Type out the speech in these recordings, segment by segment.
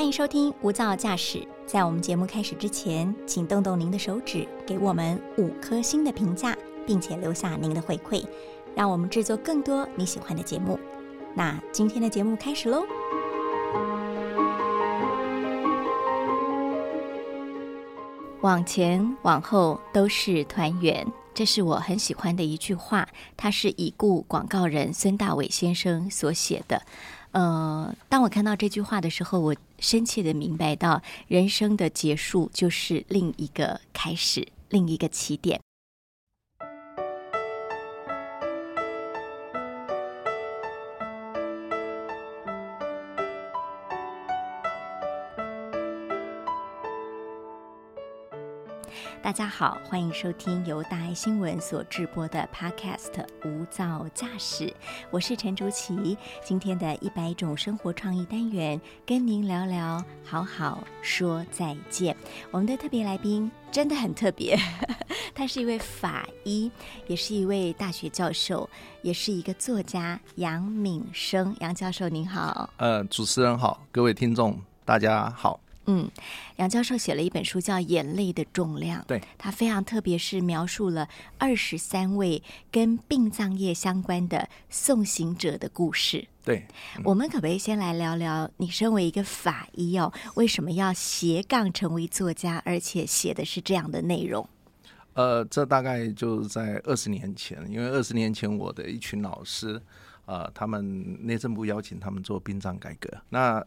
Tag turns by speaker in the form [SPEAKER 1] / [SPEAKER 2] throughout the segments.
[SPEAKER 1] 欢迎收听《无噪驾驶》。在我们节目开始之前，请动动您的手指，给我们五颗星的评价，并且留下您的回馈，让我们制作更多你喜欢的节目。那今天的节目开始喽！往前往后都是团圆，这是我很喜欢的一句话。它是已故广告人孙大伟先生所写的。呃，当我看到这句话的时候，我深切的明白到，人生的结束就是另一个开始，另一个起点。大家好，欢迎收听由大爱新闻所制播的 Podcast《无噪驾驶》，我是陈竹琪。今天的一百种生活创意单元，跟您聊聊好好说再见。我们的特别来宾真的很特别，他是一位法医，也是一位大学教授，也是一个作家杨敏生。杨教授您好，
[SPEAKER 2] 呃，主持人好，各位听众大家好。
[SPEAKER 1] 嗯，杨教授写了一本书叫《眼泪的重量》，
[SPEAKER 2] 对
[SPEAKER 1] 他非常特别，是描述了二十三位跟殡葬业相关的送行者的故事。
[SPEAKER 2] 对，
[SPEAKER 1] 我们可不可以先来聊聊，你身为一个法医哦，为什么要斜杠成为作家，而且写的是这样的内容？
[SPEAKER 2] 呃，这大概就是在二十年前，因为二十年前我的一群老师，呃，他们内政部邀请他们做殡葬改革，那。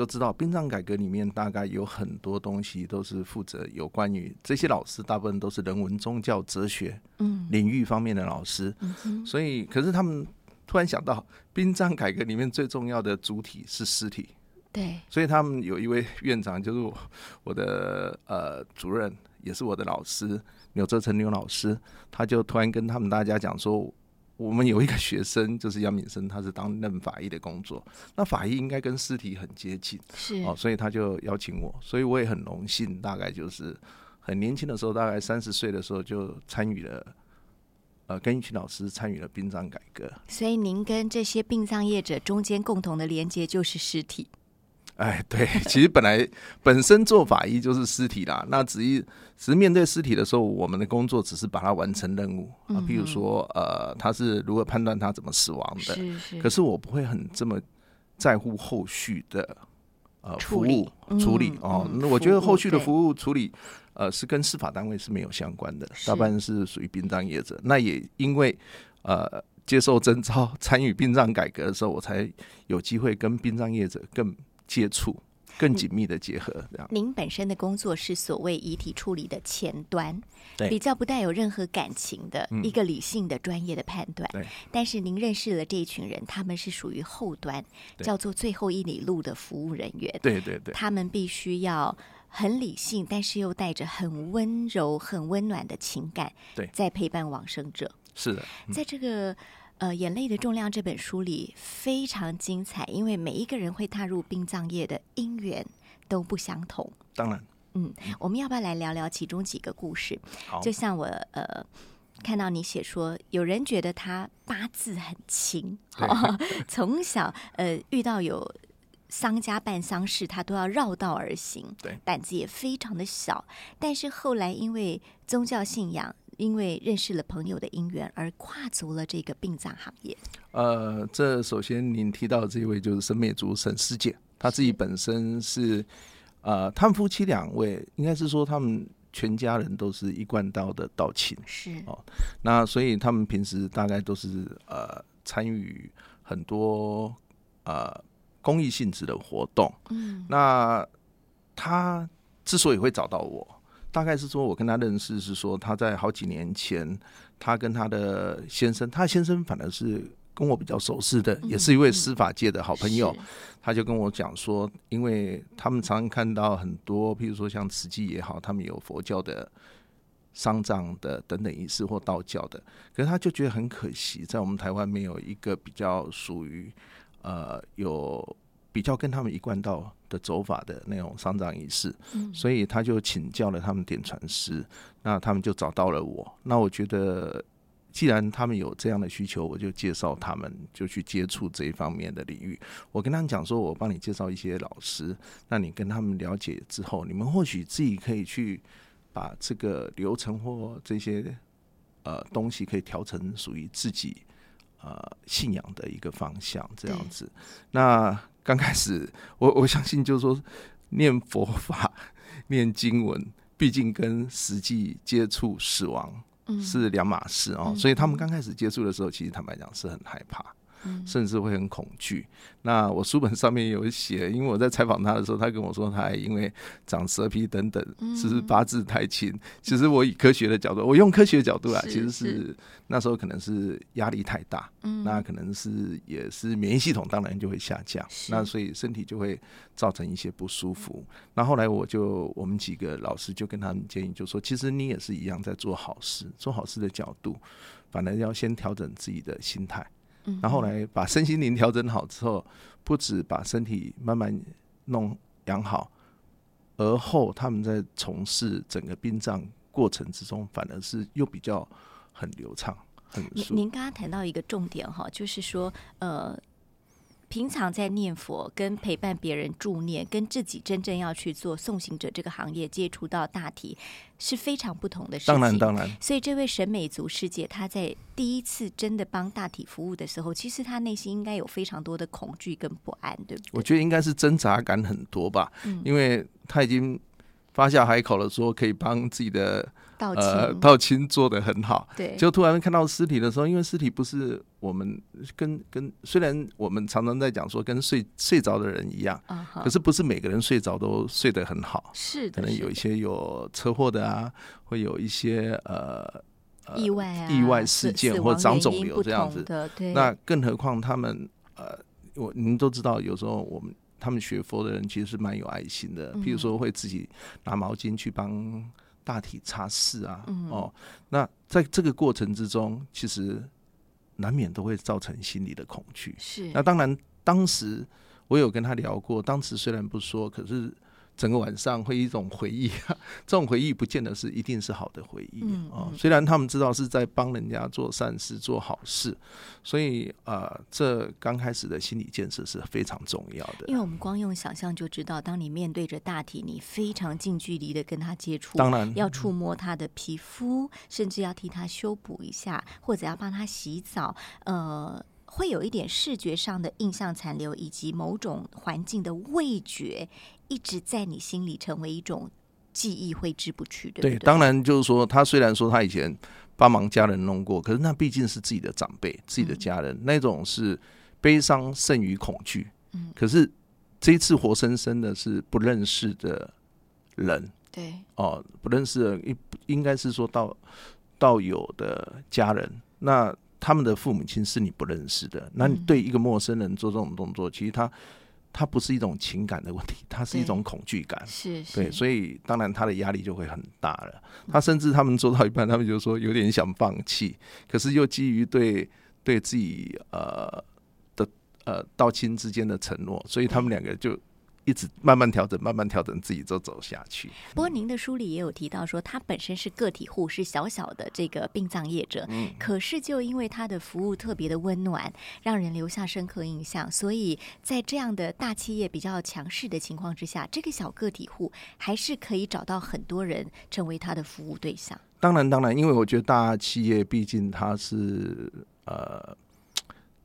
[SPEAKER 2] 就知道殡葬改革里面大概有很多东西都是负责有关于这些老师，大部分都是人文、宗教、哲学嗯。领域方面的老师，所以可是他们突然想到，殡葬改革里面最重要的主体是尸体，
[SPEAKER 1] 对，
[SPEAKER 2] 所以他们有一位院长就是我我的呃主任，也是我的老师柳泽成牛老师，他就突然跟他们大家讲说。我们有一个学生，就是杨敏生，他是当任法医的工作。那法医应该跟尸体很接近，
[SPEAKER 1] 是
[SPEAKER 2] 哦，所以他就邀请我，所以我也很荣幸。大概就是很年轻的时候，大概三十岁的时候就参与了，呃，跟一群老师参与了殡葬改革。
[SPEAKER 1] 所以您跟这些殡葬业者中间共同的连接就是尸体。
[SPEAKER 2] 哎，对，其实本来本身做法医就是尸体啦。那只一只是面对尸体的时候，我们的工作只是把它完成任务啊。譬如说，呃，他是如何判断他怎么死亡的？
[SPEAKER 1] 是是。
[SPEAKER 2] 可是我不会很这么在乎后续的呃服务处理哦。那我觉得后续的服务处理呃是跟司法单位是没有相关的，大半是属于殡葬业者。那也因为呃接受征召参与殡葬改革的时候，我才有机会跟殡葬业者更。接触更紧密的结合，这样。
[SPEAKER 1] 您本身的工作是所谓遗体处理的前端，
[SPEAKER 2] 对，
[SPEAKER 1] 比较不带有任何感情的一个理性的专业的判断。
[SPEAKER 2] 对。
[SPEAKER 1] 但是您认识了这一群人，他们是属于后端，叫做最后一里路的服务人员。
[SPEAKER 2] 对对对。
[SPEAKER 1] 他们必须要很理性，但是又带着很温柔、很温暖的情感，
[SPEAKER 2] 对，
[SPEAKER 1] 在陪伴往生者。
[SPEAKER 2] 是的，
[SPEAKER 1] 在这个。呃，眼泪的重量这本书里非常精彩，因为每一个人会踏入殡葬业的因缘都不相同。
[SPEAKER 2] 当然，
[SPEAKER 1] 嗯，我们要不要来聊聊其中几个故事？就像我呃看到你写说，有人觉得他八字很轻，从小呃遇到有丧家办丧事，他都要绕道而行，
[SPEAKER 2] 对，
[SPEAKER 1] 胆子也非常的小。但是后来因为宗教信仰。因为认识了朋友的姻缘而跨足了这个殡葬行业。
[SPEAKER 2] 呃，这首先您提到这位就是沈美竹沈师姐，她自己本身是呃，他们夫妻两位应该是说他们全家人都是一贯道的道亲，
[SPEAKER 1] 是
[SPEAKER 2] 哦。那所以他们平时大概都是呃参与很多呃公益性质的活动。嗯，那他之所以会找到我。大概是说，我跟他认识是说，他在好几年前，他跟他的先生，他先生反而是跟我比较熟识的，也是一位司法界的好朋友。他就跟我讲说，因为他们常常看到很多，譬如说像慈济也好，他们有佛教的丧葬的等等仪式或道教的，可是他就觉得很可惜，在我们台湾没有一个比较属于呃有。比较跟他们一贯道的走法的那种丧葬仪式，所以他就请教了他们点传师，那他们就找到了我。那我觉得既然他们有这样的需求，我就介绍他们就去接触这一方面的领域。我跟他们讲说，我帮你介绍一些老师，那你跟他们了解之后，你们或许自己可以去把这个流程或这些呃东西可以调成属于自己呃信仰的一个方向，这样子。那刚开始，我 我相信就是说念佛法、念经文，毕竟跟实际接触死亡。是两码事哦，所以他们刚开始接触的时候，其实坦白讲是很害怕。甚至会很恐惧。那我书本上面有写，因为我在采访他的时候，他跟我说，他还因为长蛇皮等等，只是八字太轻。其实我以科学的角度，我用科学的角度啊，其实是那时候可能是压力太大，那可能是也是免疫系统当然就会下降，那所以身体就会造成一些不舒服。那后来我就我们几个老师就跟他们建议，就说其实你也是一样在做好事，做好事的角度，反而要先调整自己的心态。然后来把身心灵调整好之后，不止把身体慢慢弄养好，而后他们在从事整个殡葬过程之中，反而是又比较很流畅、很
[SPEAKER 1] 您您刚刚谈到一个重点哈，就是说呃。平常在念佛、跟陪伴别人助念、跟自己真正要去做送行者这个行业接触到大体是非常不同的事情。
[SPEAKER 2] 当然，当然。
[SPEAKER 1] 所以，这位沈美族师姐，她在第一次真的帮大体服务的时候，其实她内心应该有非常多的恐惧跟不安，对不对？
[SPEAKER 2] 我觉得应该是挣扎感很多吧，因为她已经发下海口了，说可以帮自己的。
[SPEAKER 1] 呃，
[SPEAKER 2] 道清做的很好，
[SPEAKER 1] 对，
[SPEAKER 2] 就突然看到尸体的时候，因为尸体不是我们跟跟，虽然我们常常在讲说跟睡睡着的人一样，可是不是每个人睡着都睡得很好，
[SPEAKER 1] 是
[SPEAKER 2] 可能有一些有车祸的啊，会有一些呃
[SPEAKER 1] 意外啊
[SPEAKER 2] 意外事件或长肿瘤这样子，
[SPEAKER 1] 对，
[SPEAKER 2] 那更何况他们呃，我您都知道，有时候我们他们学佛的人其实是蛮有爱心的，譬如说会自己拿毛巾去帮。大体擦拭啊，哦，那在这个过程之中，其实难免都会造成心理的恐惧。
[SPEAKER 1] 是，
[SPEAKER 2] 那当然，当时我有跟他聊过，当时虽然不说，可是。整个晚上会一种回忆，这种回忆不见得是一定是好的回忆啊。虽然他们知道是在帮人家做善事、做好事，所以呃，这刚开始的心理建设是非常重要的。
[SPEAKER 1] 因为我们光用想象就知道，当你面对着大体，你非常近距离的跟他接触，
[SPEAKER 2] 当然
[SPEAKER 1] 要触摸他的皮肤，甚至要替他修补一下，或者要帮他洗澡，呃。会有一点视觉上的印象残留，以及某种环境的味觉，一直在你心里成为一种记忆，挥之不去的。
[SPEAKER 2] 对，当然就是说，他虽然说他以前帮忙家人弄过，可是那毕竟是自己的长辈、自己的家人，那种是悲伤胜于恐惧。嗯，可是这一次活生生的是不认识的人，
[SPEAKER 1] 对，
[SPEAKER 2] 哦，不认识的应应该是说到到有的家人，那。他们的父母亲是你不认识的，那你对一个陌生人做这种动作，其实他他不是一种情感的问题，他是一种恐惧感，
[SPEAKER 1] 是，
[SPEAKER 2] 对，所以当然他的压力就会很大了。他甚至他们做到一半，他们就说有点想放弃，可是又基于对对自己呃的呃道亲之间的承诺，所以他们两个就。一直慢慢调整，慢慢调整，自己就走下去。
[SPEAKER 1] 不过，您的书里也有提到说，他本身是个体户，是小小的这个殡葬业者。嗯，可是就因为他的服务特别的温暖，让人留下深刻印象，所以在这样的大企业比较强势的情况之下，这个小个体户还是可以找到很多人成为他的服务对象。
[SPEAKER 2] 当然，当然，因为我觉得大企业毕竟它是呃。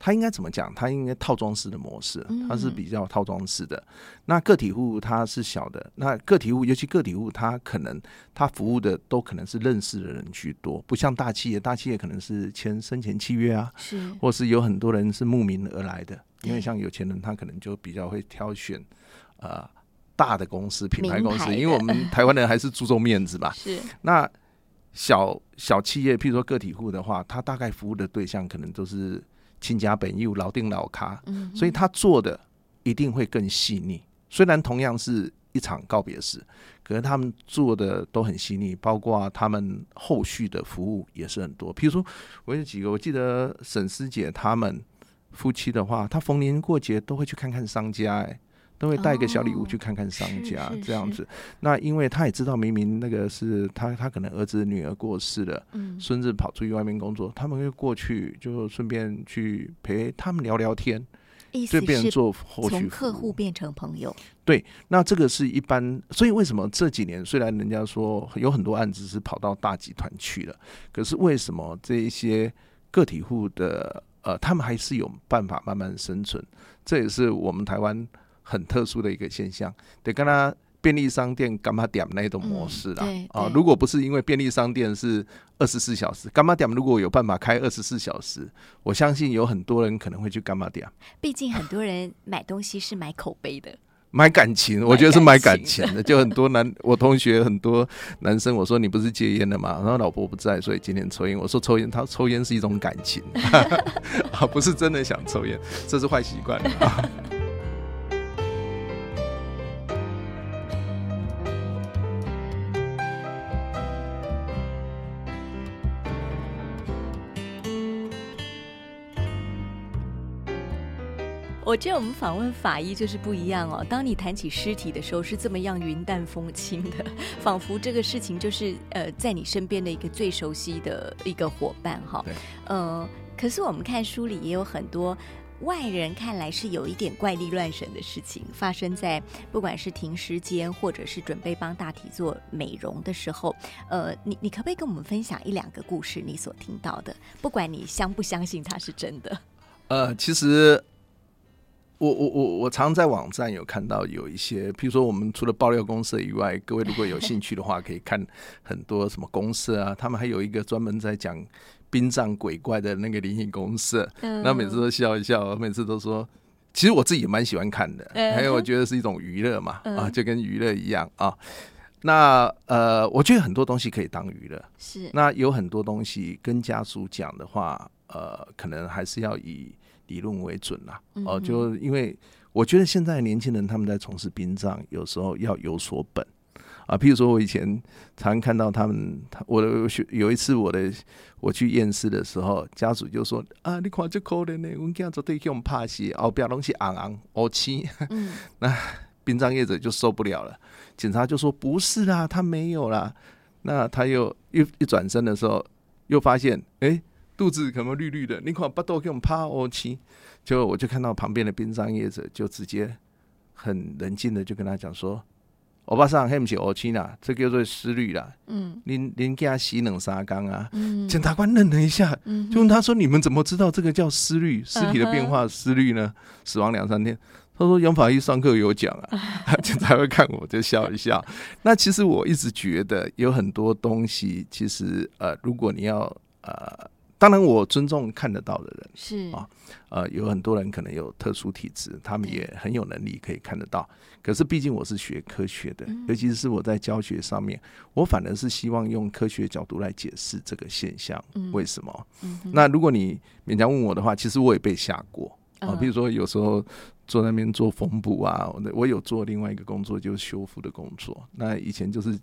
[SPEAKER 2] 它应该怎么讲？他应该套装式的模式，它是比较套装式的。那个体户它是小的，那个体户尤其个体户，他可能他服务的都可能是认识的人居多，不像大企业，大企业可能是签生前契约啊，
[SPEAKER 1] 是，
[SPEAKER 2] 或是有很多人是慕名而来的。因为像有钱人，他可能就比较会挑选呃大的公司、品牌公司，因为我们台湾人还是注重面子吧。
[SPEAKER 1] 是。
[SPEAKER 2] 那小小企业，譬如说个体户的话，他大概服务的对象可能都是。亲家本又老定老咖，所以他做的一定会更细腻。虽然同样是一场告别式，可是他们做的都很细腻，包括他们后续的服务也是很多。比如说，我有几个，我记得沈师姐他们夫妻的话，他逢年过节都会去看看商家，哎，都会带一个小礼物去看看商家这样子。那因为他也知道明明那个是他他可能儿子女儿过世了，嗯，孙子跑出去外面工作，他们会过去就顺便去陪他们聊聊天。
[SPEAKER 1] 对，
[SPEAKER 2] 变成做后续
[SPEAKER 1] 从客户变成朋友。
[SPEAKER 2] 对，那这个是一般，所以为什么这几年虽然人家说有很多案子是跑到大集团去了，可是为什么这一些个体户的呃，他们还是有办法慢慢生存？这也是我们台湾很特殊的一个现象。得跟他。便利商店干嘛点那种模式啦？啊，如果不是因为便利商店是二十四小时，干嘛点如果有办法开二十四小时，我相信有很多人可能会去干嘛点。
[SPEAKER 1] 毕竟很多人买东西是买口碑的，
[SPEAKER 2] 买感情，我觉得是买感情的。就很多男，我同学很多男生，我说你不是戒烟了嘛？然后老婆不在，所以今天抽烟。我说抽烟，他抽烟是一种感情，啊，不是真的想抽烟，这是坏习惯。
[SPEAKER 1] 我觉得我们访问法医就是不一样哦。当你谈起尸体的时候，是这么样云淡风轻的，仿佛这个事情就是呃，在你身边的一个最熟悉的一个伙伴哈。呃，可是我们看书里也有很多外人看来是有一点怪力乱神的事情发生在不管是停尸间或者是准备帮大体做美容的时候。呃，你你可不可以跟我们分享一两个故事？你所听到的，不管你相不相信它是真的。
[SPEAKER 2] 呃，其实。我我我我常在网站有看到有一些，譬如说我们除了爆料公社以外，各位如果有兴趣的话，可以看很多什么公社啊，他们还有一个专门在讲殡葬鬼怪的那个灵异公社，那每次都笑一笑，每次都说，其实我自己也蛮喜欢看的，还有我觉得是一种娱乐嘛，啊，就跟娱乐一样啊。那呃，我觉得很多东西可以当娱乐，
[SPEAKER 1] 是
[SPEAKER 2] 那有很多东西跟家属讲的话，呃，可能还是要以。理论为准啦，哦，就因为我觉得现在年轻人他们在从事殡葬，有时候要有所本啊。譬如说我以前常看到他们，我的学有一次我的我去验尸的时候，家属就说啊，你看这可怜呢，我们家绝对用怕死，哦，不要东西昂昂哦漆。嗯，那殡葬业者就受不了了，警察就说不是啦，他没有啦。那他又一一转身的时候，又发现哎。肚子可能绿绿的，你看不多给我们趴哦七，就我就看到旁边的殡葬业者就直接很冷静的就跟他讲说，欧巴桑黑不起哦七啦，这叫做失律啦。嗯，您您给他洗冷沙缸啊。嗯，检察官愣了一下，就问他说：“你们怎么知道这个叫失律？尸体的变化失律呢？死亡两三天。”他说：“杨法医上课有讲啊。”检察官看我就笑一笑。那其实我一直觉得有很多东西，其实呃，如果你要呃。当然，我尊重看得到的人
[SPEAKER 1] 是啊，
[SPEAKER 2] 呃，有很多人可能有特殊体质，他们也很有能力可以看得到。可是，毕竟我是学科学的，尤其是我在教学上面，我反而是希望用科学角度来解释这个现象为什么。那如果你勉强问我的话，其实我也被吓过啊。比如说，有时候坐那边做缝补啊，我有做另外一个工作，就是修复的工作。那以前就是。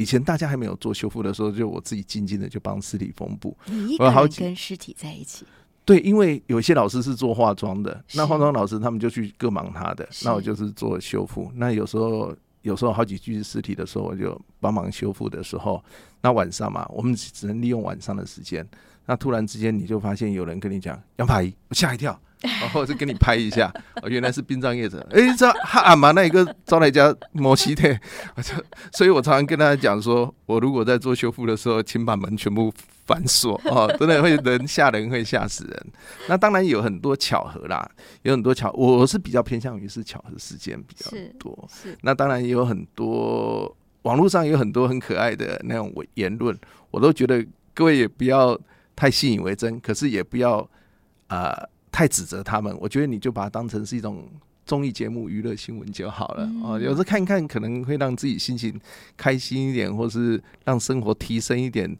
[SPEAKER 2] 以前大家还没有做修复的时候，就我自己静静的就帮尸体缝补。
[SPEAKER 1] 你一个人跟尸体在一起？
[SPEAKER 2] 对，因为有些老师是做化妆的，那化妆老师他们就去各忙他的，那我就是做修复。那有时候有时候好几具尸体的时候，我就帮忙修复的时候，那晚上嘛，我们只能利用晚上的时间。那突然之间你就发现有人跟你讲杨法医，我吓一跳。然后就给你拍一下，哦，原来是殡葬业者。哎，这哈阿玛那一个招来家摩西的，我就，所以我常常跟大家讲说，我如果在做修复的时候，请把门全部反锁哦，真的会人吓人，会吓死人。那当然有很多巧合啦，有很多巧，我是比较偏向于是巧合事件比较多。
[SPEAKER 1] 是，
[SPEAKER 2] 那当然也有很多网络上有很多很可爱的那种言论，我都觉得各位也不要太信以为真，可是也不要啊。太指责他们，我觉得你就把它当成是一种综艺节目、娱乐新闻就好了哦。有时候看一看，可能会让自己心情开心一点，或是让生活提升一点。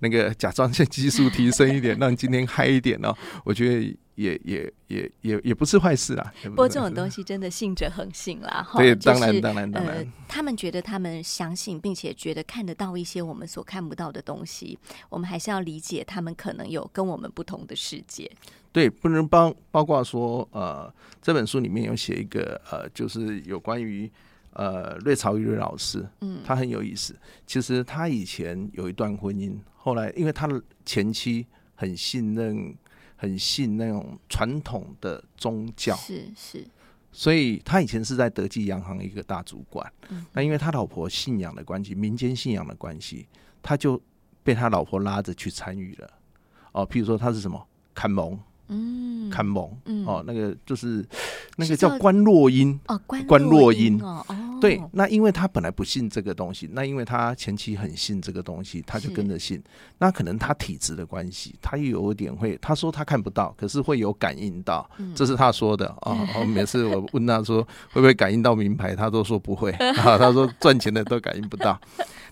[SPEAKER 2] 那个甲状腺激素提升一点，让今天嗨一点哦，我觉得也也也也也不是坏事啦。
[SPEAKER 1] 不过这种东西真的信者恒信啦，
[SPEAKER 2] 对，当然当然当然。
[SPEAKER 1] 他们觉得他们相信，并且觉得看得到一些我们所看不到的东西，我们还是要理解他们可能有跟我们不同的世界。
[SPEAKER 2] 对，不能包包括说，呃，这本书里面有写一个，呃，就是有关于。呃，瑞朝玉瑞老师，嗯，他很有意思。其实他以前有一段婚姻，后来因为他的前妻很信任、很信那种传统的宗教，
[SPEAKER 1] 是是，
[SPEAKER 2] 所以他以前是在德记洋行一个大主管。嗯，那因为他老婆信仰的关系，民间信仰的关系，他就被他老婆拉着去参与了。哦，譬如说他是什么坎蒙。嗯，看蒙哦，那个就是那个叫关洛音
[SPEAKER 1] 哦，
[SPEAKER 2] 关
[SPEAKER 1] 洛
[SPEAKER 2] 音
[SPEAKER 1] 哦，
[SPEAKER 2] 对，那因为他本来不信这个东西，那因为他前妻很信这个东西，他就跟着信。那可能他体质的关系，他又有点会，他说他看不到，可是会有感应到，这是他说的啊。哦每次我问他说会不会感应到名牌，他都说不会 啊。他说赚钱的都感应不到。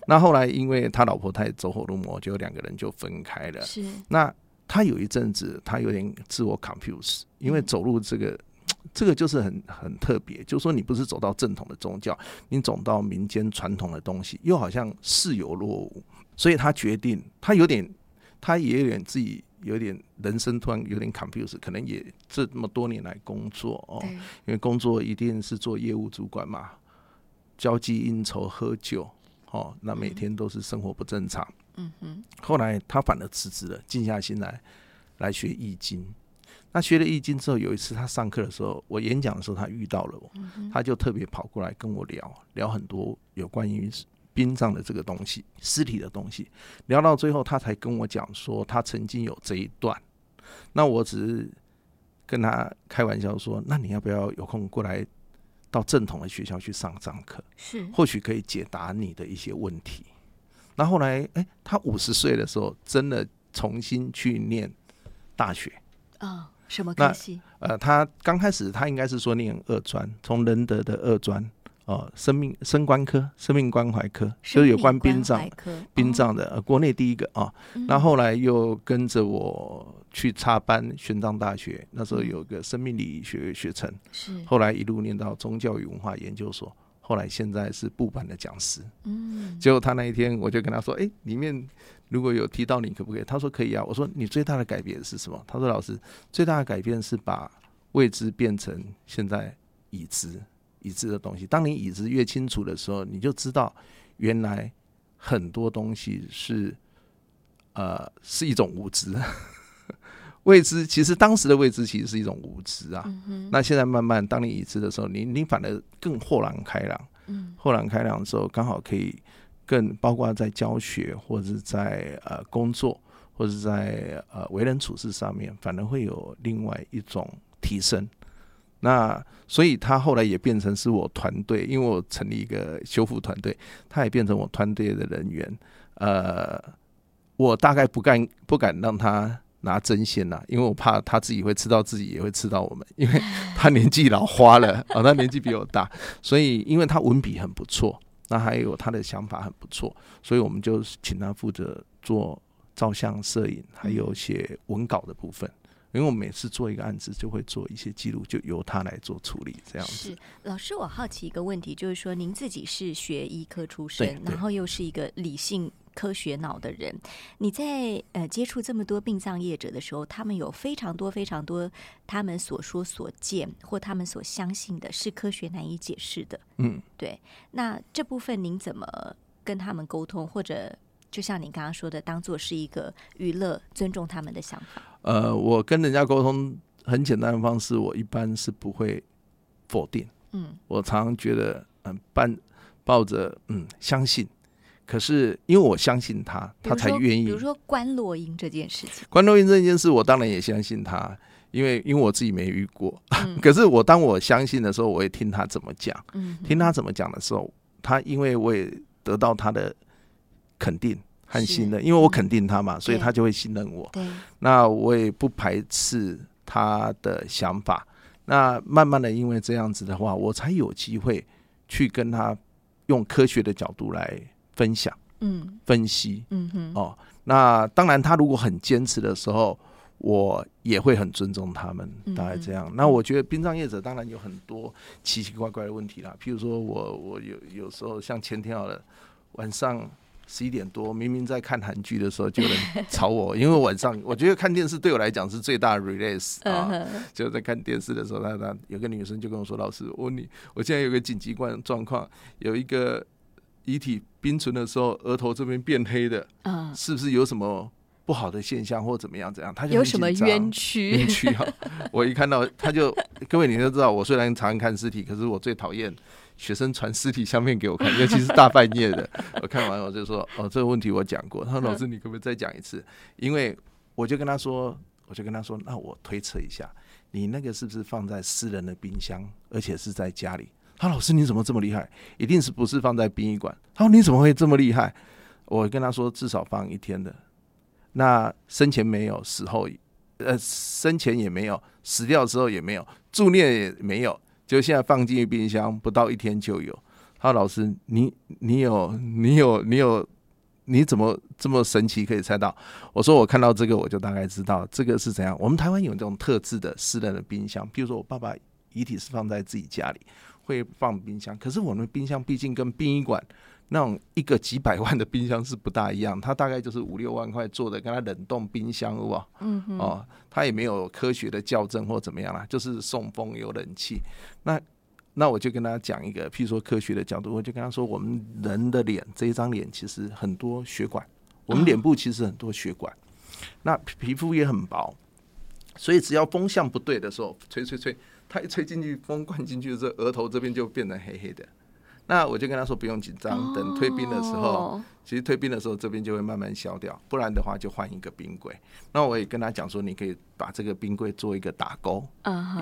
[SPEAKER 2] 那后来因为他老婆太走火入魔，就两个人就分开了。
[SPEAKER 1] 是
[SPEAKER 2] 那。他有一阵子，他有点自我 confuse，因为走路这个，这个就是很很特别，就是说你不是走到正统的宗教，你走到民间传统的东西，又好像似有若无，所以他决定，他有点，他也有点自己有点人生突然有点 confuse，可能也这么多年来工作哦，因为工作一定是做业务主管嘛，交际应酬喝酒哦，那每天都是生活不正常。嗯哼，后来他反而辞职了，静下心来来学易经。那学了易经之后，有一次他上课的时候，我演讲的时候，他遇到了我，他就特别跑过来跟我聊聊很多有关于殡葬的这个东西、尸体的东西。聊到最后，他才跟我讲说，他曾经有这一段。那我只是跟他开玩笑说，那你要不要有空过来到正统的学校去上上课？
[SPEAKER 1] 是，
[SPEAKER 2] 或许可以解答你的一些问题。那后来，哎，他五十岁的时候，真的重新去念大学
[SPEAKER 1] 啊？什么科系？
[SPEAKER 2] 呃，他刚开始他应该是说念二专，从仁德的二专哦，生命生关科、生命关怀科，就是有关殡葬、殡葬的，呃，国内第一个啊。那后来又跟着我去插班玄奘大学，那时候有个生命礼仪学学程，
[SPEAKER 1] 是
[SPEAKER 2] 后来一路念到宗教与文化研究所。后来现在是部版的讲师，嗯，结果他那一天我就跟他说，哎，里面如果有提到你，可不可以？他说可以啊。我说你最大的改变是什么？他说老师最大的改变是把未知变成现在已知已知的东西。当你已知越清楚的时候，你就知道原来很多东西是呃是一种无知。未知其实当时的未知其实是一种无知啊。那现在慢慢当你已知的时候，你你反而更豁然开朗。嗯，豁然开朗的时候，刚好可以更包括在教学或者是在呃工作或者在呃为人处事上面，反而会有另外一种提升。那所以他后来也变成是我团队，因为我成立一个修复团队，他也变成我团队的人员。呃，我大概不敢不敢让他。拿针线呐，因为我怕他自己会吃到自己，也会吃到我们，因为 他年纪老花了 哦，他年纪比我大，所以因为他文笔很不错，那还有他的想法很不错，所以我们就请他负责做照相、摄影，还有写文稿的部分。因为我每次做一个案子，就会做一些记录，就由他来做处理，这样子。
[SPEAKER 1] 是老师，我好奇一个问题，就是说您自己是学医科出身，然后又是一个理性。科学脑的人，你在呃接触这么多殡葬业者的时候，他们有非常多非常多他们所说所见或他们所相信的是科学难以解释的。嗯，对。那这部分您怎么跟他们沟通？或者就像你刚刚说的，当做是一个娱乐，尊重他们的想法。
[SPEAKER 2] 呃，我跟人家沟通很简单的方式，我一般是不会否定。嗯，我常常觉得，嗯，伴抱着嗯相信。可是，因为我相信他，他才愿意。
[SPEAKER 1] 比如说关洛音这件事情，
[SPEAKER 2] 关洛音这件事，我当然也相信他，因为因为我自己没遇过。可是我当我相信的时候，我会听他怎么讲。嗯，听他怎么讲的时候，他因为我也得到他的肯定和信任，因为我肯定他嘛，所以他就会信任我。
[SPEAKER 1] 对，
[SPEAKER 2] 那我也不排斥他的想法。那慢慢的，因为这样子的话，我才有机会去跟他用科学的角度来。分享，嗯，分析，嗯哼，哦，那当然，他如果很坚持的时候，我也会很尊重他们，大概这样。那我觉得殡葬业者当然有很多奇奇怪怪的问题啦，譬如说我我有有时候像前天好了，晚上。十一点多，明明在看韩剧的时候，就有人 吵我，因为晚上我觉得看电视对我来讲是最大的 release 啊。就在看电视的时候，他他有个女生就跟我说：“老师，我问你，我现在有个紧急状状况，有一个遗体冰存的时候，额头这边变黑的，嗯，是不是有什么不好的现象或怎么样？怎样？他就
[SPEAKER 1] 有什么冤屈？
[SPEAKER 2] 冤屈啊！我一看到他就，各位你都知道，我虽然常看尸体，可是我最讨厌。”学生传尸体相片给我看，尤其是大半夜的。我看完我就说：“哦，这个问题我讲过。”他说：“老师，你可不可以再讲一次？”因为我就跟他说：“我就跟他说，那我推测一下，你那个是不是放在私人的冰箱，而且是在家里？”他老师你怎么这么厉害？一定是不是放在殡仪馆？他说：“你怎么会这么厉害？”我跟他说：“至少放一天的。那生前没有，死后呃生前也没有，死掉之后也没有，助念也没有。”就现在放进冰箱，不到一天就有。他说：“老师，你你有你有你有，你怎么这么神奇可以猜到？”我说：“我看到这个，我就大概知道这个是怎样。我们台湾有这种特制的私人的冰箱，比如说我爸爸遗体是放在自己家里，会放冰箱。可是我们冰箱毕竟跟殡仪馆。”那种一个几百万的冰箱是不大一样，它大概就是五六万块做的，跟它冷冻冰箱，是吧？嗯哦，它也没有科学的校正或怎么样啦，就是送风有冷气。那那我就跟他讲一个，譬如说科学的角度，我就跟他说，我们人的脸这一张脸其实很多血管，我们脸部其实很多血管，那皮肤也很薄，所以只要风向不对的时候，吹吹吹，它一吹进去，风灌进去的时候，额头这边就变得黑黑的。那我就跟他说不用紧张，等退兵的时候，其实退兵的时候这边就会慢慢消掉，不然的话就换一个冰柜。那我也跟他讲说，你可以把这个冰柜做一个打勾，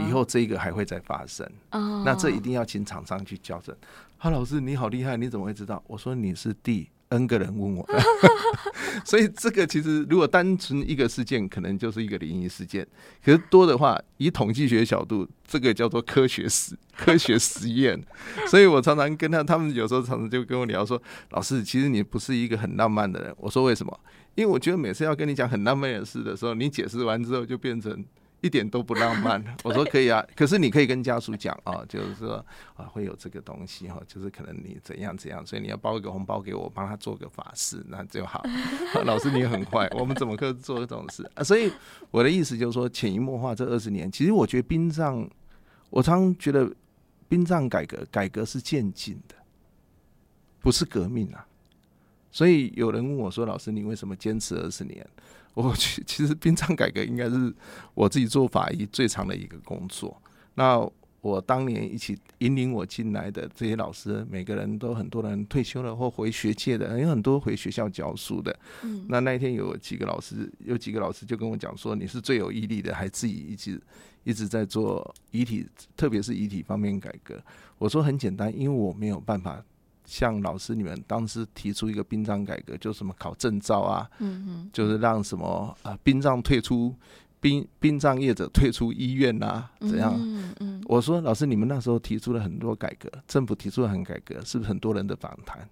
[SPEAKER 2] 以后这个还会再发生。那这一定要请厂商去校正。哈，老师你好厉害，你怎么会知道？我说你是第。N 个人问我，所以这个其实如果单纯一个事件，可能就是一个灵异事件。可是多的话，以统计学角度，这个叫做科学实 科学实验。所以我常常跟他，他们有时候常常就跟我聊说：“老师，其实你不是一个很浪漫的人。”我说：“为什么？因为我觉得每次要跟你讲很浪漫的事的时候，你解释完之后就变成。”一点都不浪漫，我说可以啊，可是你可以跟家属讲啊，就是说啊会有这个东西哈，就是可能你怎样怎样，所以你要包一个红包给我，帮他做个法事，那就好。老师你很坏，我们怎么可以做这种事啊？所以我的意思就是说，潜移默化这二十年，其实我觉得殡葬，我常觉得殡葬改革改革是渐进的，不是革命啊。所以有人问我说：“老师，你为什么坚持二十年？” 我去，其实殡葬改革应该是我自己做法医最长的一个工作。那我当年一起引领我进来的这些老师，每个人都很多人退休了或回学界的，有很多回学校教书的。嗯，那那一天有几个老师，有几个老师就跟我讲说：“你是最有毅力的，还自己一直一直在做遗体，特别是遗体方面改革。”我说很简单，因为我没有办法。像老师你们当时提出一个殡葬改革，就什么考证照啊，嗯嗯，就是让什么啊殡葬退出殡殡葬业者退出医院呐，怎样？嗯嗯，我说老师，你们那时候提出了很多改革，政府提出了很改革，是不是很多人的反弹？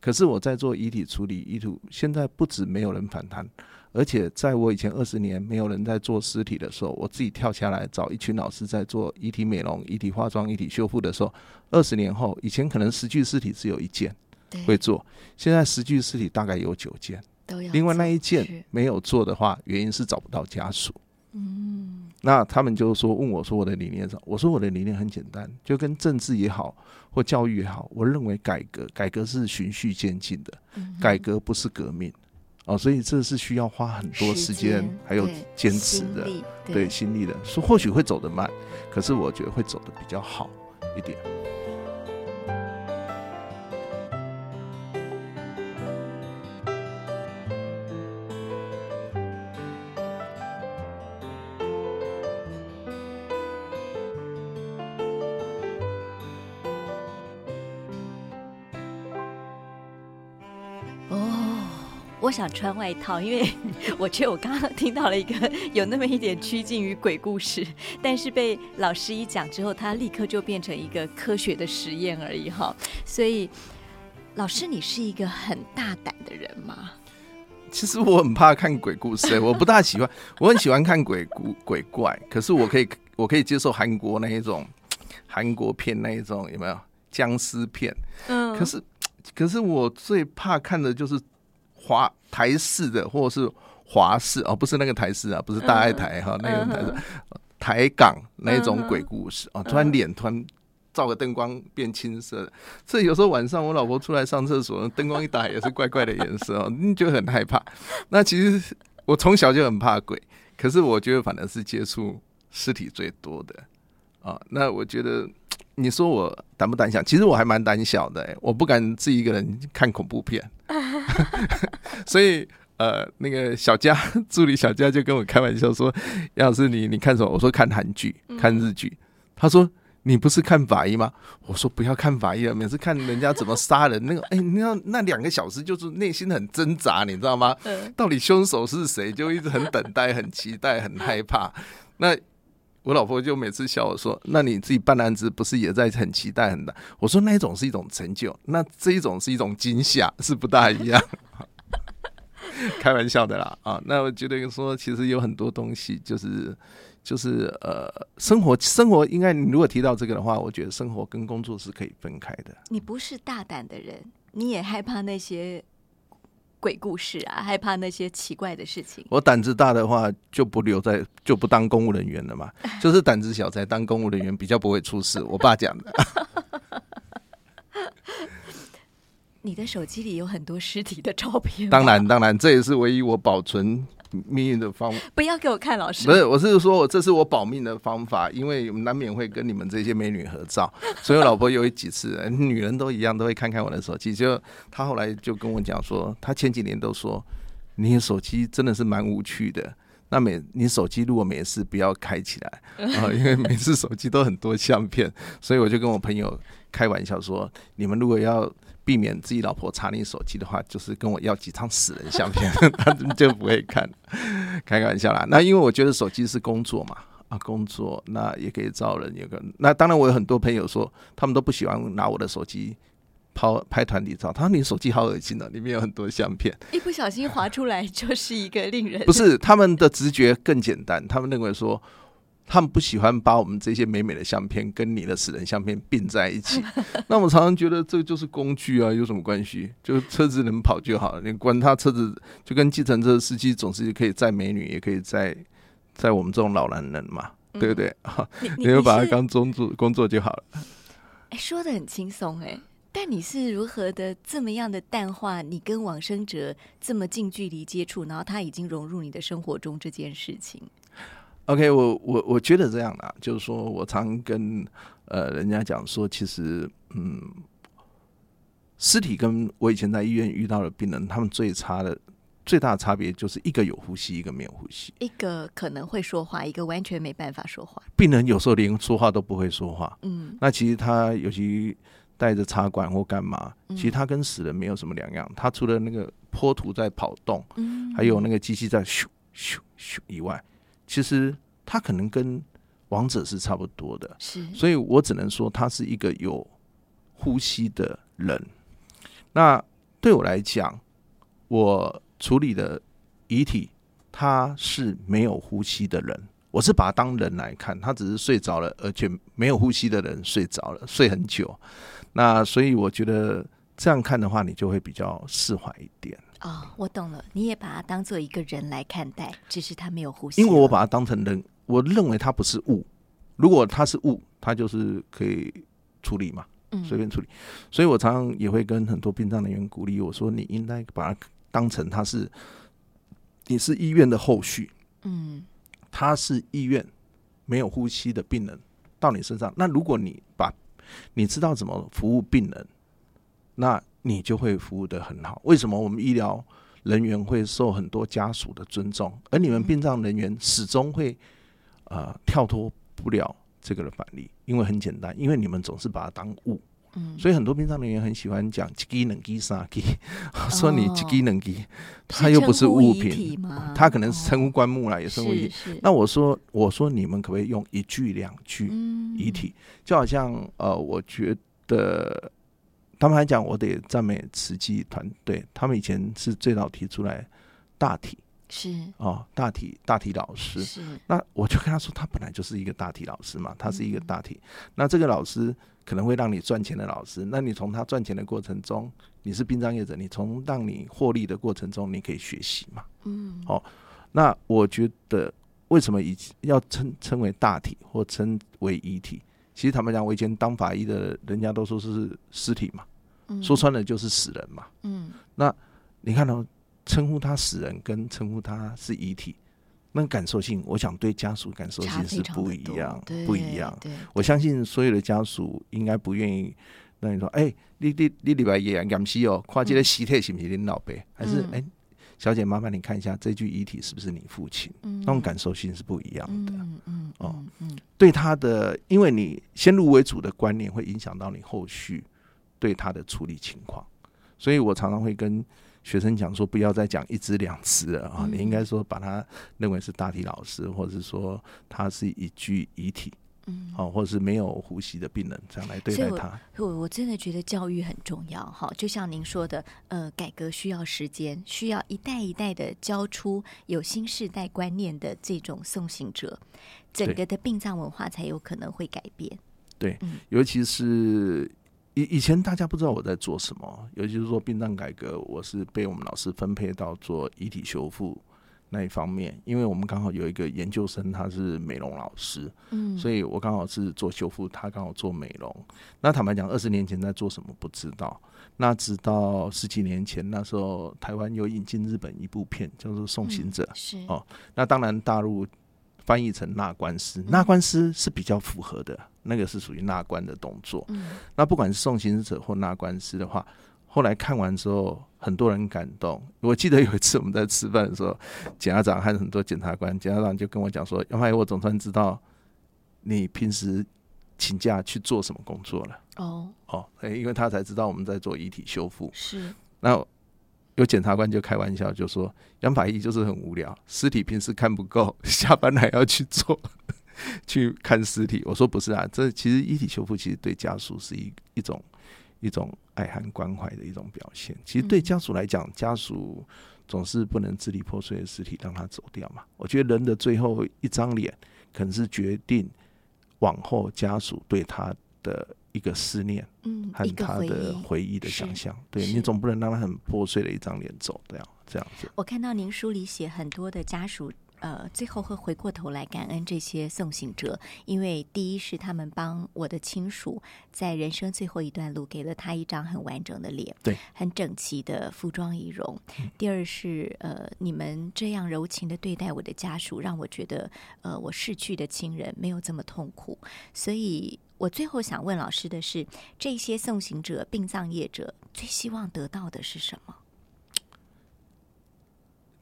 [SPEAKER 2] 可是我在做遗体处理，遗体现在不止没有人反弹。而且在我以前二十年没有人在做尸体的时候，我自己跳下来找一群老师在做遗体美容、遗体化妆、遗体修复的时候，二十年后，以前可能十具尸体只有一件会做，现在十具尸体大概有九件。另外那一件没有做的话，原因是找不到家属。嗯，那他们就说问我说我的理念什么？我说我的理念很简单，就跟政治也好或教育也好，我认为改革改革是循序渐进的，改革不是革命。哦，所以这是需要花很多时间，还有坚持的，对心力的，说或许会走得慢，可是我觉得会走得比较好一点。
[SPEAKER 1] 想穿外套，因为 我觉得我刚刚听到了一个有那么一点趋近于鬼故事，但是被老师一讲之后，他立刻就变成一个科学的实验而已哈。所以老师，你是一个很大胆的人吗？
[SPEAKER 2] 其实我很怕看鬼故事，我不大喜欢。我很喜欢看鬼故鬼怪，可是我可以我可以接受韩国那一种韩国片那一种有没有僵尸片？嗯，可是可是我最怕看的就是华台式的或者是华式哦，不是那个台式啊，不是大爱台哈，那个台式台港那一种鬼故事啊，突然脸突然。照个灯光变青色，所以有时候晚上我老婆出来上厕所，灯光一打也是怪怪的颜色哦，你就很害怕。那其实我从小就很怕鬼，可是我觉得反而是接触尸体最多的啊。那我觉得你说我胆不胆小？其实我还蛮胆小的，我不敢自己一个人看恐怖片。所以呃，那个小佳助理小佳就跟我开玩笑说：“要是你你看什么？”我说：“看韩剧，看日剧。”他说。你不是看法医吗？我说不要看法医了，每次看人家怎么杀人，那个哎，你要那两个小时就是内心很挣扎，你知道吗？到底凶手是谁？就一直很等待、很期待、很害怕。那我老婆就每次笑我说：“那你自己办案子不是也在很期待、很大？”我说那一种是一种成就，那这一种是一种惊吓，是不大一样。开玩笑的啦啊！那我觉得说，其实有很多东西就是。就是呃，生活生活应该，你如果提到这个的话，我觉得生活跟工作是可以分开的。
[SPEAKER 1] 你不是大胆的人，你也害怕那些鬼故事啊，害怕那些奇怪的事情。
[SPEAKER 2] 我胆子大的话，就不留在，就不当公务人员了嘛。就是胆子小才当公务人员，比较不会出事。我爸讲的。
[SPEAKER 1] 你的手机里有很多尸体的照片。
[SPEAKER 2] 当然，当然，这也是唯一我保存。命运的方
[SPEAKER 1] 不要给我看，老师
[SPEAKER 2] 不是，我是说，我这是我保命的方法，因为难免会跟你们这些美女合照，所以我老婆有几次，女人都一样，都会看看我的手机。就她后来就跟我讲说，她前几年都说，你的手机真的是蛮无趣的。那每你手机如果没事，不要开起来啊，因为每次手机都很多相片，所以我就跟我朋友开玩笑说，你们如果要。避免自己老婆查你手机的话，就是跟我要几张死人相片，他就不会看。开个玩笑啦。那因为我觉得手机是工作嘛，啊，工作那也可以招人。有个那当然，我有很多朋友说，他们都不喜欢拿我的手机拍拍团体照。他说你手机好恶心哦，里面有很多相片，
[SPEAKER 1] 一不小心划出来就是一个令人
[SPEAKER 2] 不是他们的直觉更简单，他们认为说。他们不喜欢把我们这些美美的相片跟你的死人相片并在一起。那我常常觉得这就是工具啊，有什么关系？就车子能跑就好了，你管他车子，就跟计程车司机总是可以载美女，也可以载载我们这种老男人嘛，对不对？你就把它当工作工作就好了。
[SPEAKER 1] 哎，说的很轻松哎，但你是如何的这么样的淡化你跟往生者这么近距离接触，然后他已经融入你的生活中这件事情
[SPEAKER 2] ？OK，我我我觉得这样的，就是说我常跟呃人家讲说，其实嗯，尸体跟我以前在医院遇到的病人，他们最差的最大的差别就是一个有呼吸，一个没有呼吸，
[SPEAKER 1] 一个可能会说话，一个完全没办法说话。
[SPEAKER 2] 病人有时候连说话都不会说话，嗯，那其实他尤其带着插管或干嘛，其实他跟死人没有什么两样。他除了那个坡图在跑动，嗯，还有那个机器在咻咻咻以外。其实他可能跟王者是差不多的，
[SPEAKER 1] 是，
[SPEAKER 2] 所以我只能说他是一个有呼吸的人。那对我来讲，我处理的遗体他是没有呼吸的人，我是把他当人来看，他只是睡着了，而且没有呼吸的人睡着了，睡很久。那所以我觉得这样看的话，你就会比较释怀一点。
[SPEAKER 1] 哦，我懂了，你也把它当做一个人来看待，只是他没有呼吸。
[SPEAKER 2] 因为我把它当成人，我认为他不是物。如果他是物，他就是可以处理嘛，随便处理。所以我常常也会跟很多殡葬人员鼓励我说：“你应该把它当成他是，你是医院的后续。嗯，他是医院没有呼吸的病人到你身上。那如果你把你知道怎么服务病人，那。你就会服务的很好。为什么我们医疗人员会受很多家属的尊重，而你们殡葬人员始终会呃跳脱不了这个的反例？因为很简单，因为你们总是把它当物，嗯，所以很多殡葬人员很喜欢讲“几基能基啥基”，说你几基能基，它又不是物品，它可能是称呼棺木啦，也是遗体。那我说，我说你们可不可以用一句两句遗体？就好像呃，我觉得。他们还讲，我得赞美慈济团队，他们以前是最早提出来大体
[SPEAKER 1] 是
[SPEAKER 2] 哦，大体大体老师。
[SPEAKER 1] 是
[SPEAKER 2] 那我就跟他说，他本来就是一个大体老师嘛，他是一个大体。那这个老师可能会让你赚钱的老师，那你从他赚钱的过程中，你是殡葬业者，你从让你获利的过程中，你可以学习嘛。
[SPEAKER 1] 嗯
[SPEAKER 2] 哦，那我觉得为什么以要称称为大体或称为遗体？其实坦白讲，我以前当法医的，人家都说是尸体嘛，
[SPEAKER 1] 嗯
[SPEAKER 2] 说穿了就是死人嘛。
[SPEAKER 1] 嗯那
[SPEAKER 2] 你看到、称呼他死人跟称呼他是遗体，那个感受性，我想对家属感受性是不一样不一样。
[SPEAKER 1] 对
[SPEAKER 2] 我相信所有的家属应该不愿意那你说，哎、你你你礼拜一啊，验尸哦，看这个尸体是不是你老爸？还是
[SPEAKER 1] 嗯
[SPEAKER 2] 哎、小姐麻烦你看一下这具遗体是不是你父亲？
[SPEAKER 1] 嗯
[SPEAKER 2] 那种感受性是不一样的。
[SPEAKER 1] 嗯嗯
[SPEAKER 2] 哦对他的，因为你先入为主的观念会影响到你后续对他的处理情况，所以我常常会跟学生讲说，不要再讲一只两只了啊，
[SPEAKER 1] 嗯
[SPEAKER 2] 你应该说把他认为是大体老师，或者是说他是一具遗体，
[SPEAKER 1] 嗯
[SPEAKER 2] 好，或者是没有呼吸的病人，这样来对待他。
[SPEAKER 1] 我我真的觉得教育很重要哈，就像您说的，呃，改革需要时间，需要一代一代的教出有新世代观念的这种送行者，整
[SPEAKER 2] 对
[SPEAKER 1] 个的殡葬文化才有可能会改变。
[SPEAKER 2] 对尤其是以以前大家不知道我在做什么，尤其是说殡葬改革，我是被我们老师分配到做遗体修复那一方面，因为我们刚好有一个研究生，他是美容老师，
[SPEAKER 1] 嗯，
[SPEAKER 2] 所以我刚好是做修复，他刚好做美容。那坦白讲，二十年前在做什么不知道。那直到十几年前，那时候台湾有引进日本一部片叫做《送行者》，
[SPEAKER 1] 是
[SPEAKER 2] 哦那当然大陆翻译成纳官司，纳官司是比较符合的，那个是属于纳官的动作。
[SPEAKER 1] 嗯
[SPEAKER 2] 那不管是送行者或纳官司的话，后来看完之后，很多人感动。我记得有一次我们在吃饭的时候，检察长和很多检察官，检察长就跟我讲说：“杨海，我总算知道你平时请假去做什么工作了。
[SPEAKER 1] 哦”
[SPEAKER 2] 哦，诶因为他才知道我们在做遗体修复。
[SPEAKER 1] 是
[SPEAKER 2] 那有检察官就开玩笑就说：“杨法医就是很无聊，尸体平时看不够，下班还要去做 去看尸体。”我说：“不是啊，这其实遗体修复其实对家属是一一种一种爱和关怀的一种表现。其实对
[SPEAKER 1] 嗯
[SPEAKER 2] 家属来讲，家属总是不能支离破碎的尸体让他走掉嘛。我觉得人的最后一张脸，可能是决定往后家属对他的一个思念。”
[SPEAKER 1] 嗯，
[SPEAKER 2] 和
[SPEAKER 1] 一个回
[SPEAKER 2] 他的
[SPEAKER 1] 忆。
[SPEAKER 2] 回忆的想象，对你总不能让他很破碎的一张脸走掉，这样子。
[SPEAKER 1] 我看到您书里写很多的家属。呃，最后会回过头来感恩这些送行者，因为第一是他们帮我的亲属在人生最后一段路给了他一张很完整的脸，
[SPEAKER 2] 对，
[SPEAKER 1] 很整齐的服装仪容。第二是呃，你们这样柔情的对待我的家属，让我觉得呃，我逝去的亲人没有这么痛苦。所以我最后想问老师的是，这些送行者、殡葬业者最希望得到的是什么？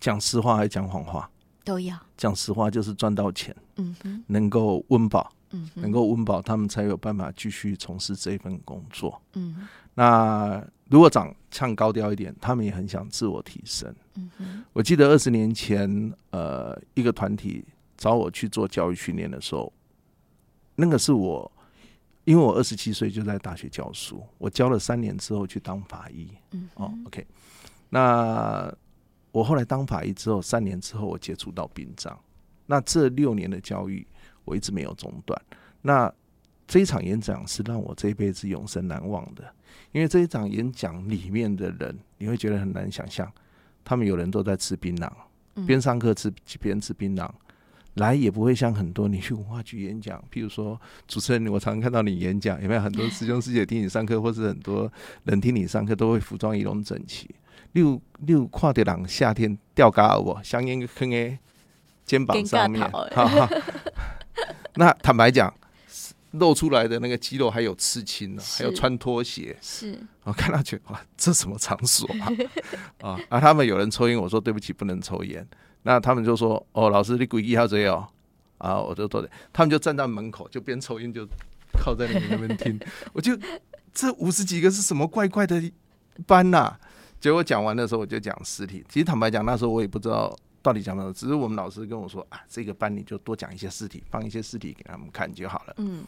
[SPEAKER 2] 讲实话还是讲谎话？
[SPEAKER 1] 都要，
[SPEAKER 2] 讲实话就是赚到钱，
[SPEAKER 1] 嗯哼，
[SPEAKER 2] 能够温饱，能够温饱，他们才有办法继续从事这份工作。
[SPEAKER 1] 嗯
[SPEAKER 2] 那如果长唱高调一点，他们也很想自我提升。
[SPEAKER 1] 嗯哼，
[SPEAKER 2] 我记得二十年前，呃，一个团体找我去做教育训练的时候，那个是我，因为我二十七岁就在大学教书，我教了三年之后去当法医。
[SPEAKER 1] 嗯
[SPEAKER 2] 哦，，OK，那我后来当法医之后，三年之后我接触到殡葬，那这六年的教育我一直没有中断。那这一场演讲是让我这一辈子永生难忘的，因为这一场演讲里面的人，你会觉得很难想象，他们有人都在吃槟榔，
[SPEAKER 1] 嗯
[SPEAKER 2] 边上课吃边吃槟榔。来也不会像很多你去文化局演讲，譬如说主持人，我常常看到你演讲，有没有很多师兄师姐听你上课，或是很多人听你上课都会服装仪容整齐。例如，例如看到人夏天吊嘎我，香烟坑在肩膀上面。那坦白讲，露出来的那个肌肉还有刺青呢，还有穿拖鞋，
[SPEAKER 1] 是，
[SPEAKER 2] 我看到觉得哇，这什么场所啊？啊啊！他们有人抽烟，我说对不起，不能抽烟。那他们就说哦，老师你诡异要这样啊，我就坐在。他们就站在门口，就边抽烟就靠在你们那边听。我就这五十几个是什么怪怪的班呐、结果讲完的时候，我就讲尸体。其实坦白讲，那时候我也不知道到底讲到，只是我们老师跟我说啊，这个班你就多讲一些尸体，放一些尸体给他们看就好了。
[SPEAKER 1] 嗯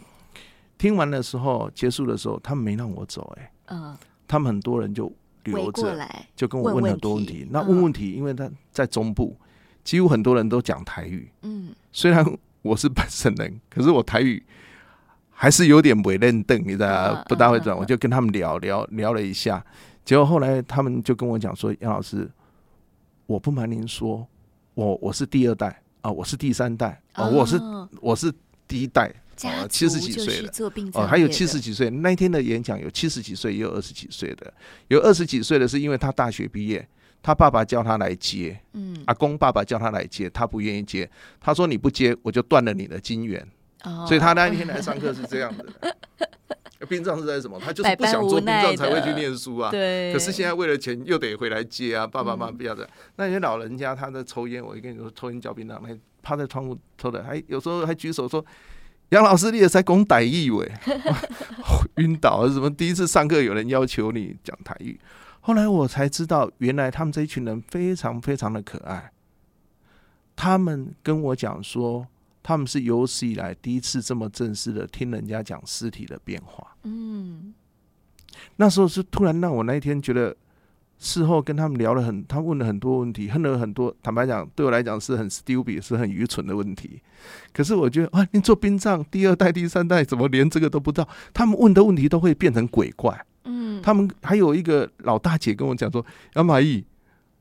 [SPEAKER 2] 听完的时候，结束的时候，他们没让我走、欸，
[SPEAKER 1] 嗯
[SPEAKER 2] 他们很多人就留着，就跟我问很多问
[SPEAKER 1] 题
[SPEAKER 2] 题。那
[SPEAKER 1] 嗯
[SPEAKER 2] 问问题，因为他在中部，几乎很多人都讲台语。
[SPEAKER 1] 嗯
[SPEAKER 2] 虽然我是本省人，可是我台语还是有点委认凳，你知道？不大会转。我就跟他们聊聊聊了一下，结果后来他们就跟我讲说：“杨老师，我不瞒您说，我我是第二代啊，我是第三代啊，我是
[SPEAKER 1] 哦
[SPEAKER 2] 我是第一代，
[SPEAKER 1] 家
[SPEAKER 2] 哦七十几岁了。”哦，还有七十几岁，那一天的演讲有七十几岁，也有二十几岁的。有二十几岁的是因为他大学毕业，他爸爸叫他来接，
[SPEAKER 1] 嗯
[SPEAKER 2] 阿公爸爸叫他来接，他不愿意接。他说：“你不接，我就断了你的金元。”
[SPEAKER 1] 哦
[SPEAKER 2] 所以他那一天来上课是这样的。殡葬是在什么？他就是不想做殡葬才会去念书啊。
[SPEAKER 1] 对，
[SPEAKER 2] 可是现在为了钱又得回来接啊，爸爸妈妈
[SPEAKER 1] 嗯
[SPEAKER 2] 不要的。那些老人家他在抽烟，我跟你说，抽烟嚼槟榔，还趴在窗户抽的，还有时候还举手说：“杨老师，你也在讲台语喂，晕倒什么？第一次上课有人要求你讲台语，后来我才知道，原来他们这一群人非常非常的可爱。他们跟我讲说，他们是有史以来第一次这么正式的听人家讲尸体的变化。
[SPEAKER 1] 嗯
[SPEAKER 2] 那时候是突然让我那一天觉得，事后跟他们聊了很，他问了很多问题，问了很多，坦白讲，对我来讲是很 stupid，是很愚蠢的问题。可是我觉得啊，你做殡葬第二代、第三代，怎么连这个都不知道？他们问的问题都会变成鬼怪。
[SPEAKER 1] 嗯，
[SPEAKER 2] 他们还有一个老大姐跟我讲说：“杨马义，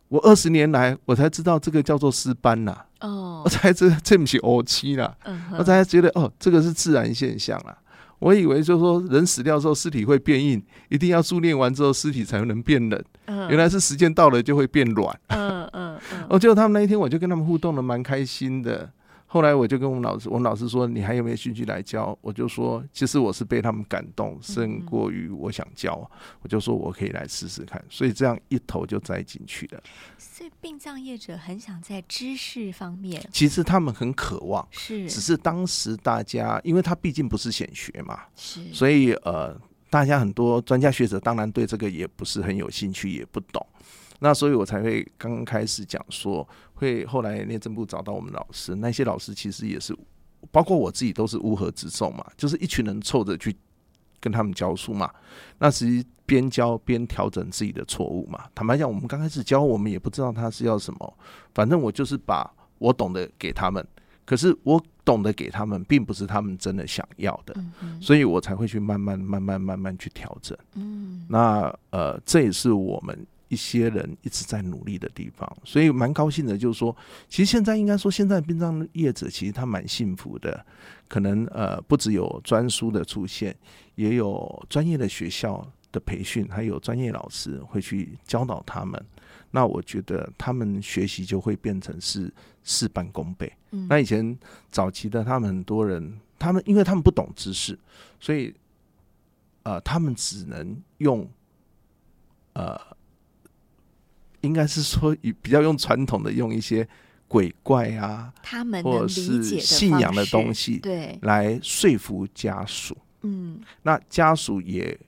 [SPEAKER 2] 我二十年来我才知道这个叫做尸斑呐、
[SPEAKER 1] 哦
[SPEAKER 2] 我，才知道这不是欧七啦，
[SPEAKER 1] 嗯哼
[SPEAKER 2] 我才觉得哦，这个是自然现象啦。我以为就是说人死掉之后尸体会变硬，一定要助念完之后尸体才能变冷，
[SPEAKER 1] 嗯
[SPEAKER 2] 原来是时间到了就会变软。
[SPEAKER 1] 嗯嗯嗯
[SPEAKER 2] 哦，结果他们那一天我就跟他们互动的蛮开心的。后来我就跟我们老师，我们老师说你还有没有兴趣来教？我就说其实我是被他们感动，胜过于我想教。我就说我可以来试试看，所以这样一头就栽进去了。
[SPEAKER 1] 所以殡葬业者很想在知识方面
[SPEAKER 2] 其实他们很渴望，
[SPEAKER 1] 是
[SPEAKER 2] 只是当时大家因为他毕竟不是显学嘛，
[SPEAKER 1] 是，
[SPEAKER 2] 所以呃，大家很多专家学者当然对这个也不是很有兴趣，也不懂。那所以我才会刚刚开始讲说，会后来内政部找到我们老师，那些老师其实也是，包括我自己都是乌合之众嘛，就是一群人凑着去跟他们教书嘛。那其实边教边调整自己的错误嘛。坦白讲，我们刚开始教，我们也不知道他是要什么，反正我就是把我懂得给他们。可是我懂得给他们，并不是他们真的想要的。
[SPEAKER 1] 嗯
[SPEAKER 2] 所以我才会去慢慢、慢慢、慢慢去调整。
[SPEAKER 1] 嗯
[SPEAKER 2] 那呃，这也是我们一些人一直在努力的地方，所以蛮高兴的。就是说，其实现在应该说，现在殡葬业者其实他蛮幸福的，可能呃不只有专书的出现，也有专业的学校的培训，还有专业老师会去教导他们。那我觉得他们学习就会变成是事半功倍。
[SPEAKER 1] 嗯
[SPEAKER 2] 那以前早期的他们很多人，他们因为他们不懂知识，所以呃，他们只能用呃，应该是说以比较用传统的用一些鬼怪啊，
[SPEAKER 1] 他们
[SPEAKER 2] 或者是信仰的东西
[SPEAKER 1] 对，
[SPEAKER 2] 来说服家属。
[SPEAKER 1] 嗯
[SPEAKER 2] 那家属也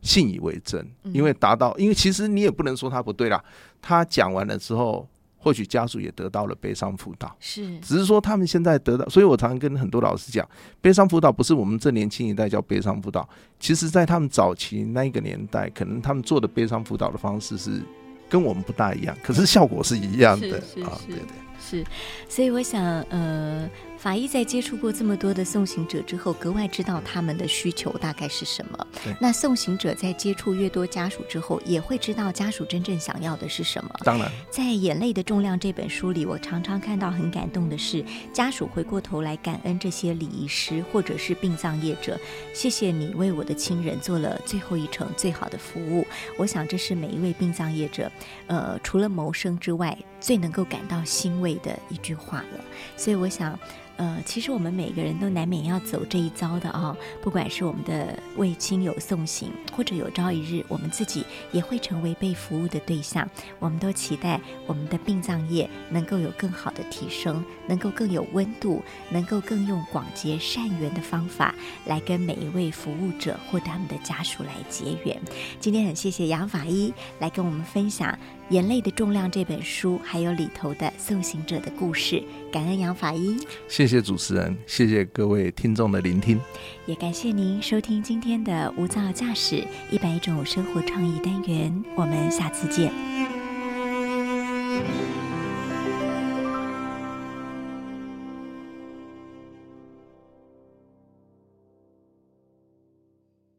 [SPEAKER 2] 信以为真，
[SPEAKER 1] 嗯
[SPEAKER 2] 因为达到，因为其实你也不能说他不对啦。他讲完了之后，或许家属也得到了悲伤辅导。
[SPEAKER 1] 是
[SPEAKER 2] 只是说他们现在得到，所以我常常跟很多老师讲，悲伤辅导不是我们这年轻一代叫悲伤辅导，其实在他们早期那一个年代，可能他们做的悲伤辅导的方式是跟我们不大一样，可是效果是一样的啊，对对。
[SPEAKER 1] 是，所以我想，呃，法医在接触过这么多的送行者之后，格外知道他们的需求大概是什么。那送行者在接触越多家属之后，也会知道家属真正想要的是什么。
[SPEAKER 2] 当然，
[SPEAKER 1] 在《眼泪的重量》这本书里，我常常看到很感动的是，家属回过头来感恩这些礼仪师或者是殡葬业者，谢谢你为我的亲人做了最后一程最好的服务。我想这是每一位殡葬业者，呃，除了谋生之外，最能够感到欣慰的一句话了。所以我想。呃，其实我们每个人都难免要走这一遭的啊、不管是我们的为亲友送行，或者有朝一日我们自己也会成为被服务的对象。我们都期待我们的殡葬业能够有更好的提升，能够更有温度，能够更用广结善缘的方法来跟每一位服务者或他们的家属来结缘。今天很谢谢杨法医来跟我们分享眼泪的重量这本书还有里头的送行者的故事。感恩杨法医。
[SPEAKER 2] 谢谢主持人谢谢各位听众的聆听。
[SPEAKER 1] 也感谢您收听今天的无噪驾驶一百种生活创意单元我们下次见。